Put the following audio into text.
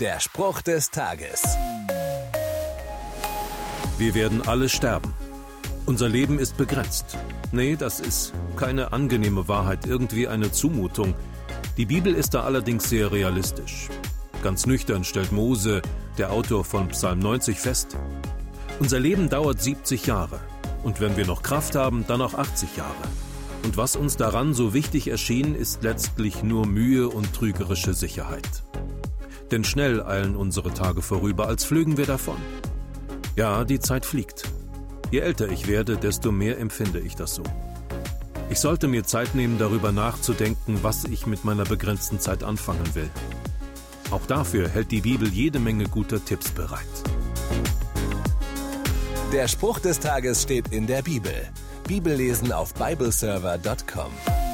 Der Spruch des Tages. Wir werden alle sterben. Unser Leben ist begrenzt. Nee, das ist keine angenehme Wahrheit, irgendwie eine Zumutung. Die Bibel ist da allerdings sehr realistisch. Ganz nüchtern stellt Mose, der Autor von Psalm 90, fest. Unser Leben dauert 70 Jahre. Und wenn wir noch Kraft haben, dann auch 80 Jahre. Und was uns daran so wichtig erschien, ist letztlich nur Mühe und trügerische Sicherheit. Denn schnell eilen unsere Tage vorüber, als flügen wir davon. Ja, die Zeit fliegt. Je älter ich werde, desto mehr empfinde ich das so. Ich sollte mir Zeit nehmen, darüber nachzudenken, was ich mit meiner begrenzten Zeit anfangen will. Auch dafür hält die Bibel jede Menge guter Tipps bereit. Der Spruch des Tages steht in der Bibel. Bibellesen auf bibleserver.com.